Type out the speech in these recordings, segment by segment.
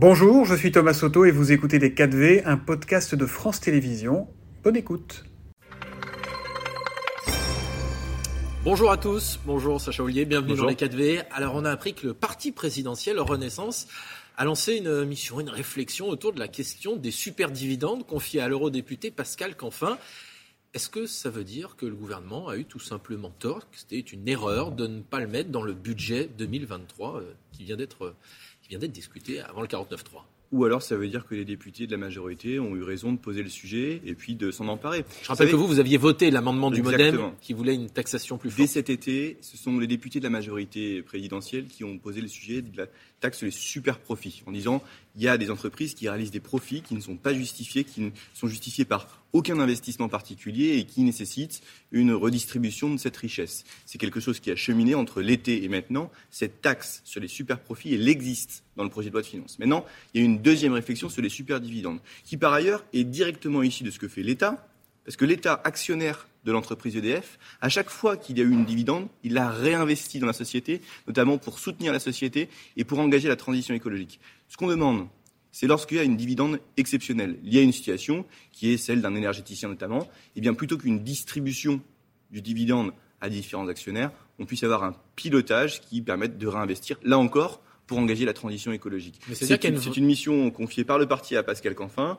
Bonjour, je suis Thomas Soto et vous écoutez Les 4V, un podcast de France Télévisions. Bonne écoute. Bonjour à tous, bonjour Sacha Ollier, bienvenue dans Les 4V. Alors on a appris que le parti présidentiel Renaissance a lancé une mission, une réflexion autour de la question des superdividendes confiée à l'eurodéputé Pascal Canfin. Est-ce que ça veut dire que le gouvernement a eu tout simplement tort, que c'était une erreur de ne pas le mettre dans le budget 2023 euh, qui vient d'être vient d'être discuté avant le 49-3. Ou alors ça veut dire que les députés de la majorité ont eu raison de poser le sujet et puis de s'en emparer. Je rappelle que vous, vous aviez voté l'amendement du Modem qui voulait une taxation plus forte. Dès cet été, ce sont les députés de la majorité présidentielle qui ont posé le sujet de la taxe sur les super profits en disant il y a des entreprises qui réalisent des profits qui ne sont pas justifiés, qui ne sont justifiés par aucun investissement particulier et qui nécessitent une redistribution de cette richesse. C'est quelque chose qui a cheminé entre l'été et maintenant. Cette taxe sur les super profits, elle existe dans le projet de loi de finances. Maintenant, il y a une deuxième réflexion sur les super dividendes, qui par ailleurs est directement issue de ce que fait l'État, parce que l'État actionnaire de l'entreprise EDF, à chaque fois qu'il y a eu une dividende, il l'a réinvesti dans la société, notamment pour soutenir la société et pour engager la transition écologique. Ce qu'on demande, c'est lorsqu'il y a une dividende exceptionnelle. Y a une situation qui est celle d'un énergéticien notamment, et eh bien plutôt qu'une distribution du dividende à différents actionnaires, on puisse avoir un pilotage qui permette de réinvestir, là encore, pour engager la transition écologique. C'est une, une, mission confiée par le parti à Pascal Canfin,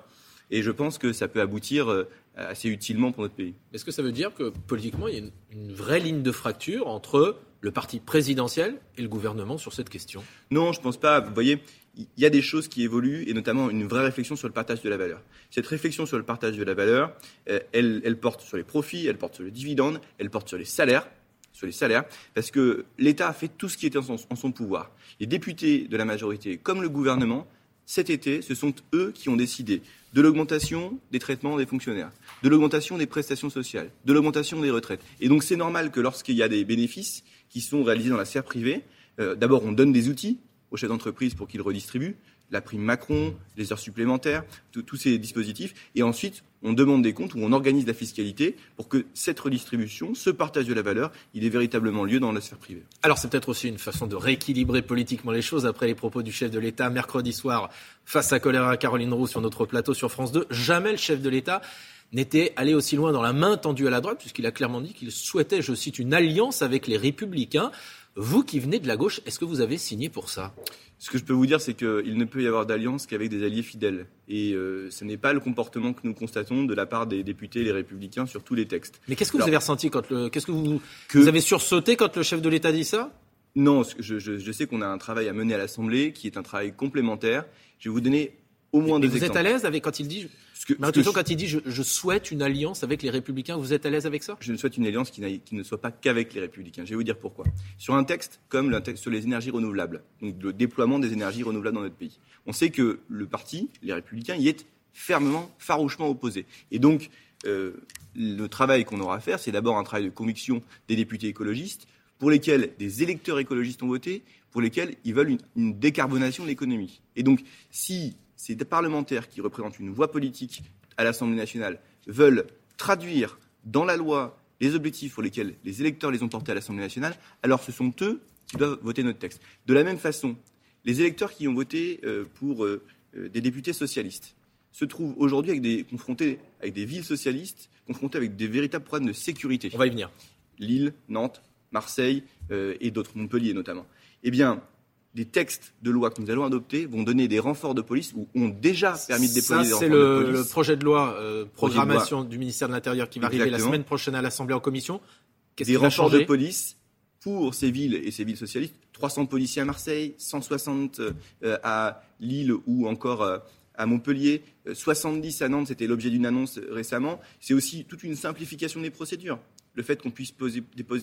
et je pense que ça peut aboutir euh, assez utilement pour notre pays. Est-ce que ça veut dire que politiquement, il y a une, vraie ligne de fracture entre le parti présidentiel et le gouvernement sur cette question? Non, je ne pense pas. Vous voyez, il y a des choses qui évoluent et notamment une vraie réflexion sur le partage de la valeur. Cette réflexion sur le partage de la valeur, euh, elle, porte sur les profits, elle porte sur les dividendes, elle porte sur les salaires sur les salaires, parce que l'État a fait tout ce qui était en son pouvoir. Les députés de la majorité, comme le gouvernement, cet été, ce sont eux qui ont décidé de l'augmentation des traitements des fonctionnaires, de l'augmentation des prestations sociales, de l'augmentation des retraites. Et donc c'est normal que lorsqu'il y a des bénéfices qui sont réalisés dans la sphère privée, euh, d'abord on donne des outils aux chefs d'entreprise pour qu'ils redistribuent, la prime Macron, les heures supplémentaires, tous ces dispositifs, et ensuite on demande des comptes ou on organise la fiscalité pour que cette redistribution, ce partage de la valeur, il ait véritablement lieu dans la sphère privée. Alors c'est peut-être aussi une façon de rééquilibrer politiquement les choses après les propos du chef de l'État mercredi soir face à Colère Caroline Roux sur notre plateau sur France 2. Jamais le chef de l'État n'était allé aussi loin dans la main tendue à la droite, puisqu'il a clairement dit qu'il souhaitait, je cite, une alliance avec les républicains. Vous qui venez de la gauche, est-ce que vous avez signé pour ça? Ce que je peux vous dire, c'est qu'il ne peut y avoir d'alliance qu'avec des alliés fidèles. Et euh, ce n'est pas le comportement que nous constatons de la part des députés les républicains sur tous les textes. Mais qu'est-ce que vous avez ressenti quand le. Qu'est-ce que vous. Vous avez sursauté quand le chef de l'État dit ça? Non, je, je sais qu'on a un travail à mener à l'Assemblée qui est un travail complémentaire. Je vais vous donner au moins deux vous êtes à l'aise avec quand il dit que, quand il dit je, souhaite une alliance avec les Républicains, vous êtes à l'aise avec ça? Je ne souhaite une alliance qui, ne soit pas qu'avec les Républicains. Je vais vous dire pourquoi. Sur un texte comme le texte sur les énergies renouvelables, donc le déploiement des énergies renouvelables dans notre pays, on sait que le parti, les Républicains, y est fermement, farouchement opposé. Et donc, euh, le travail qu'on aura à faire, c'est d'abord un travail de conviction des députés écologistes, pour lesquels des électeurs écologistes ont voté, pour lesquels ils veulent une, une décarbonation de l'économie. Et donc, si ces parlementaires qui représentent une voix politique à l'Assemblée nationale veulent traduire dans la loi les objectifs pour lesquels les électeurs les ont portés à l'Assemblée nationale, alors ce sont eux qui doivent voter notre texte. De la même façon, les électeurs qui ont voté euh, pour euh, euh, des députés socialistes se trouvent aujourd'hui avec des, confrontés avec des villes socialistes, confrontés avec des véritables problèmes de sécurité. On va y venir. Lille, Nantes, Marseille et d'autres, Montpellier notamment. Eh bien, les textes de loi que nous allons adopter vont donner des renforts de police ou ont déjà permis de déployer des renforts de police. C'est le projet de loi euh, programmation du ministère de l'Intérieur qui va arriver la semaine prochaine à l'Assemblée en commission. Des renforts de police pour ces villes et ces villes socialistes. 300 policiers à Marseille, 160 euh, à Lille ou encore euh, à Montpellier, 70 à Nantes, c'était l'objet d'une annonce récemment. C'est aussi toute une simplification des procédures. Le fait qu'on puisse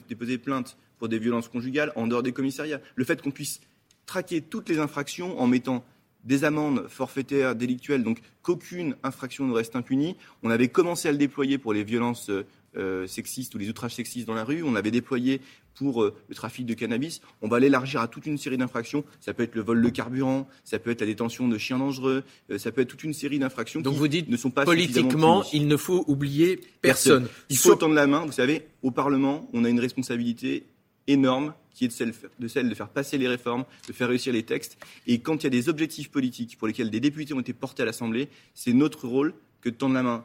déposer plainte pour des violences conjugales en dehors des commissariats. Le fait qu'on puisse traquer toutes les infractions en mettant des amendes forfaitaires délictuelles, donc qu'aucune infraction ne reste impunie. On avait commencé à le déployer pour les violences euh, sexistes ou les outrages sexistes dans la rue. On l'avait déployé pour euh, le trafic de cannabis. On va l'élargir à toute une série d'infractions. Ça peut être le vol de carburant, ça peut être la détention de chiens dangereux, euh, ça peut être toute une série d'infractions qui vous dites, ne sont pas politiquement, il ne faut oublier personne. Il faut tendre la main. Vous savez, au Parlement, on a une responsabilité énorme qui est de celle, de celle de faire passer les réformes, de faire réussir les textes. Et quand il y a des objectifs politiques pour lesquels des députés ont été portés à l'Assemblée, c'est notre rôle que de tendre la main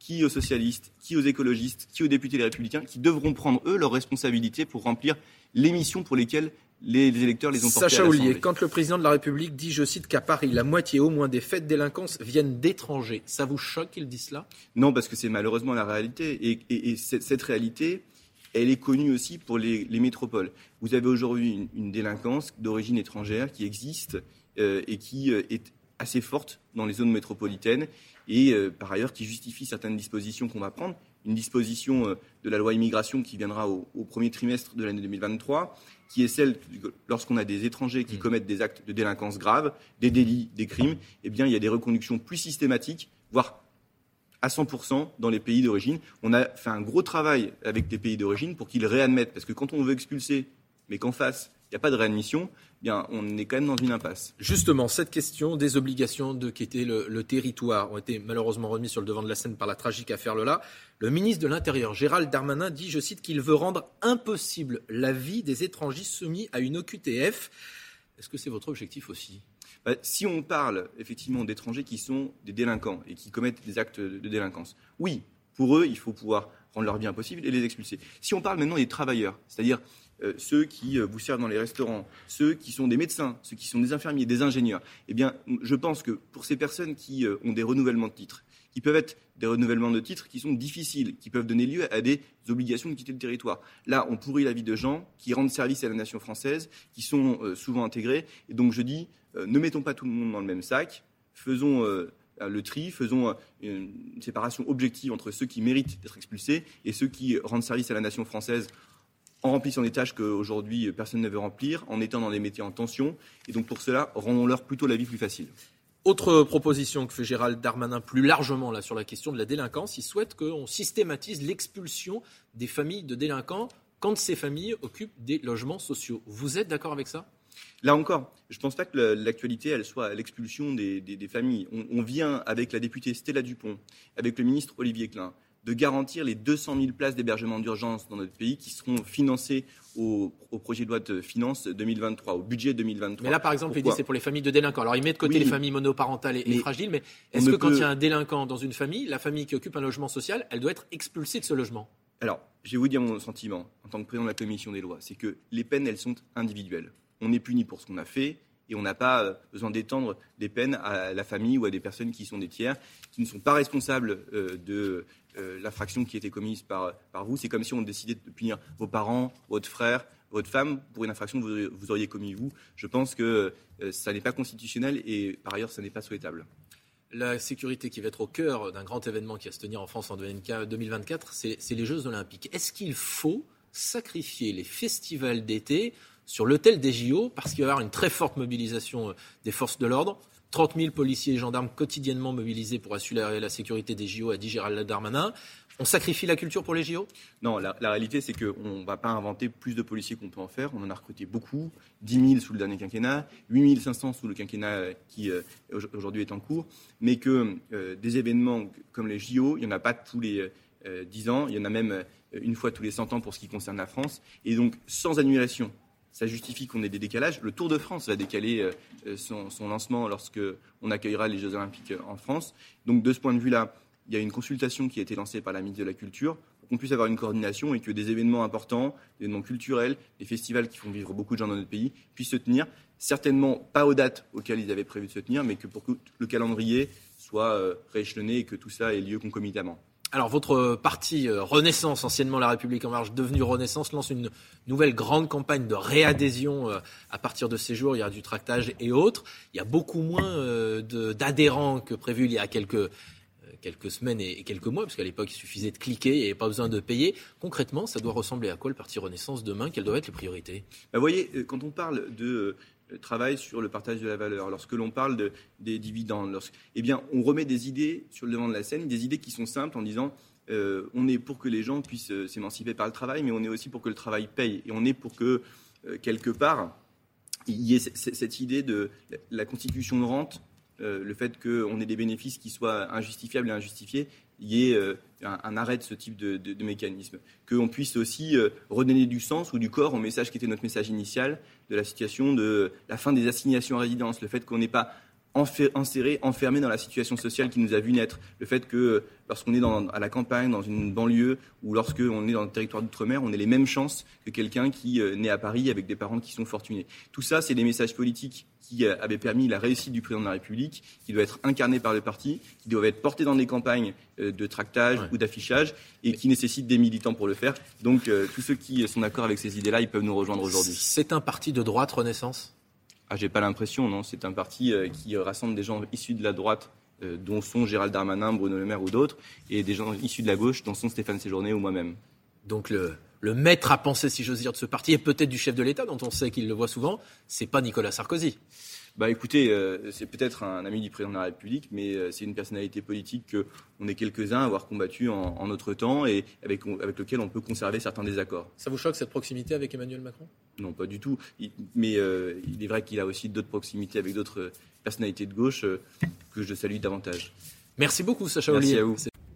qui aux socialistes, qui aux écologistes, qui aux députés les républicains, qui devront prendre, eux, leurs responsabilités pour remplir les missions pour lesquelles les, électeurs les ont portés Sacha Ollier, quand le président de la République dit, je cite, qu'à Paris, la moitié au moins des faits de délinquance viennent d'étrangers, ça vous choque qu'il dise cela? Non, parce que c'est malheureusement la réalité. Et, cette, réalité, elle est connue aussi pour les, métropoles. Vous avez aujourd'hui une, délinquance d'origine étrangère qui existe euh, et qui euh, est assez forte dans les zones métropolitaines et euh, par ailleurs qui justifie certaines dispositions qu'on va prendre. Une disposition euh, de la loi immigration qui viendra au, premier trimestre de l'année 2023, qui est celle lorsqu'on a des étrangers qui mmh. commettent des actes de délinquance grave, des délits, des crimes, eh bien il y a des reconductions plus systématiques, voire à 100% dans les pays d'origine. On a fait un gros travail avec les pays d'origine pour qu'ils réadmettent, parce que quand on veut expulser, mais qu'en face, il n'y a pas de réadmission, bien, on est quand même dans une impasse. Justement, cette question des obligations de quitter le, territoire ont été malheureusement remises sur le devant de la scène par la tragique affaire Lola. Le ministre de l'Intérieur, Gérald Darmanin, dit, je cite, qu'il veut rendre impossible la vie des étrangers soumis à une OQTF. Est-ce que c'est votre objectif aussi? Bah, si on parle effectivement d'étrangers qui sont des délinquants et qui commettent des actes de délinquance, oui, pour eux, il faut pouvoir rendre leur vie impossible et les expulser. Si on parle maintenant des travailleurs, c'est-à-dire euh, ceux qui euh, vous servent dans les restaurants, ceux qui sont des médecins, ceux qui sont des infirmiers, des ingénieurs, eh bien, je pense que pour ces personnes qui euh, ont des renouvellements de titres, qui peuvent être des renouvellements de titres qui sont difficiles, qui peuvent donner lieu à des obligations de quitter le territoire. Là, on pourrit la vie de gens qui rendent service à la nation française, qui sont souvent intégrés. Et donc, je dis, ne mettons pas tout le monde dans le même sac, faisons le tri, faisons une séparation objective entre ceux qui méritent d'être expulsés et ceux qui rendent service à la nation française en remplissant des tâches qu'aujourd'hui personne ne veut remplir, en étant dans des métiers en tension. Et donc pour cela, rendons-leur plutôt la vie plus facile. Autre proposition que fait Gérald Darmanin plus largement sur la question de la délinquance, il souhaite qu'on systématise l'expulsion des familles de délinquants quand ces familles occupent des logements sociaux. Vous êtes d'accord avec ça? Là encore, je ne pense pas que l'actualité elle soit l'expulsion des, familles. On, on, vient avec la députée Stella Dupont, avec le ministre Olivier Klein, de garantir les 200 000 places d'hébergement d'urgence dans notre pays qui seront financées au, projet de loi de finances 2023, au budget 2023. Mais là, par exemple, il dit c'est pour les familles de délinquants. Alors, il met de côté les familles monoparentales et, fragiles, mais est-ce que quand il y a un délinquant dans une famille, la famille qui occupe un logement social, elle doit être expulsée de ce logement? Alors, je vais vous dire mon sentiment en tant que président de la commission des lois, c'est que les peines, elles sont individuelles. On est puni pour ce qu'on a fait, et on n'a pas euh, besoin d'étendre des peines à la famille ou à des personnes qui sont des tiers, qui ne sont pas responsables euh, de euh, l'infraction qui a été commise par, vous. C'est comme si on décidait de punir vos parents, votre frère, votre femme pour une infraction que vous, auriez commise vous. Je pense que ça n'est pas constitutionnel et par ailleurs, ça n'est pas souhaitable. La sécurité qui va être au cœur d'un grand événement qui va se tenir en France en 2024, c'est les Jeux Olympiques. Est-ce qu'il faut sacrifier les festivals d'été sur l'hôtel des JO parce qu'il va y avoir une très forte mobilisation euh, des forces de l'ordre. 30 000 policiers et gendarmes quotidiennement mobilisés pour assurer la sécurité des JO, a dit Gérald Darmanin. On sacrifie la culture pour les JO Non, la, réalité, c'est qu'on ne va pas inventer plus de policiers qu'on peut en faire. On en a recruté beaucoup, 10 000 sous le dernier quinquennat, 8 500 sous le quinquennat qui euh, aujourd'hui est en cours, mais que euh, des événements comme les JO, il n'y en a pas tous les 10 ans, il y en a même une fois tous les 100 ans pour ce qui concerne la France. Et donc, sans annulation ça justifie qu'on ait des décalages. Le Tour de France va décaler euh, euh, son, lancement lorsque on accueillera les Jeux Olympiques euh, en France. Donc de ce point de vue-là, il y a une consultation qui a été lancée par la ministre de la Culture pour qu'on puisse avoir une coordination et que des événements importants, des événements culturels, des festivals qui font vivre beaucoup de gens dans notre pays puissent se tenir. Certainement pas aux dates auxquelles ils avaient prévu de se tenir, mais que pour que le calendrier soit rééchelonné et que tout ça ait lieu concomitamment. Alors, votre parti euh, Renaissance, anciennement La République En Marche, devenu Renaissance, lance une nouvelle grande campagne de réadhésion euh, à partir de ces jours. Il y a du tractage et autres. Il y a beaucoup moins euh, d'adhérents que prévu il y a quelques, quelques semaines et quelques mois, parce qu'à l'époque, il suffisait de cliquer, il n'y avait pas besoin de payer. Concrètement, ça doit ressembler à quoi le parti Renaissance demain? Quelles doivent être les priorités? Bah, Vous voyez, quand on parle de travail sur le partage de la valeur, lorsque l'on parle de, des dividendes, eh bien, on remet des idées sur le devant de la scène, des idées qui sont simples en disant euh, on est pour que les gens puissent euh, s'émanciper par le travail, mais on est aussi pour que le travail paye. Et on est pour que, euh, quelque part, il y ait cette idée de la constitution de rente le fait qu'on ait des bénéfices qui soient injustifiables et injustifiés, il y ait un, arrêt de ce type de, de, mécanisme. Qu'on puisse aussi redonner du sens ou du corps au message qui était notre message initial de la situation de la fin des assignations à résidence, le fait qu'on n'ait pas enserré, enfermé dans la situation sociale qui nous a vu naître. Le fait que lorsqu'on est à la campagne, dans une banlieue, ou lorsqu'on est dans le territoire d'outre-mer, on ait les mêmes chances que quelqu'un qui euh, naît à Paris avec des parents qui sont fortunés. Tout ça, c'est des messages politiques qui euh, avaient permis la réussite du président de la République, qui doivent être incarnés par le parti, qui doivent être portés dans des campagnes euh, de tractage ou d'affichage, et qui nécessitent des militants pour le faire. Donc tous ceux qui sont d'accord avec ces idées-là, ils peuvent nous rejoindre aujourd'hui. C'est un parti de droite Renaissance? Ah, j'ai pas l'impression, non. C'est un parti euh, qui rassemble des gens issus de la droite, euh, dont sont Gérald Darmanin, Bruno Le Maire ou d'autres, et des gens issus de la gauche, dont sont Stéphane Séjourné ou moi-même. Donc le, le maître à penser, si j'ose dire, de ce parti, et peut-être du chef de l'État, dont on sait qu'il le voit souvent, c'est pas Nicolas Sarkozy. Bah écoutez, euh, c'est peut-être un ami du président de la République, mais euh, c'est une personnalité politique qu'on est quelques-uns à avoir combattu en, notre temps et avec, avec lequel on peut conserver certains désaccords. Ça vous choque cette proximité avec Emmanuel Macron? Non, pas du tout. mais euh, il est vrai qu'il a aussi d'autres proximités avec d'autres personnalités de gauche que je salue davantage. Merci beaucoup, Sacha Merci à vous.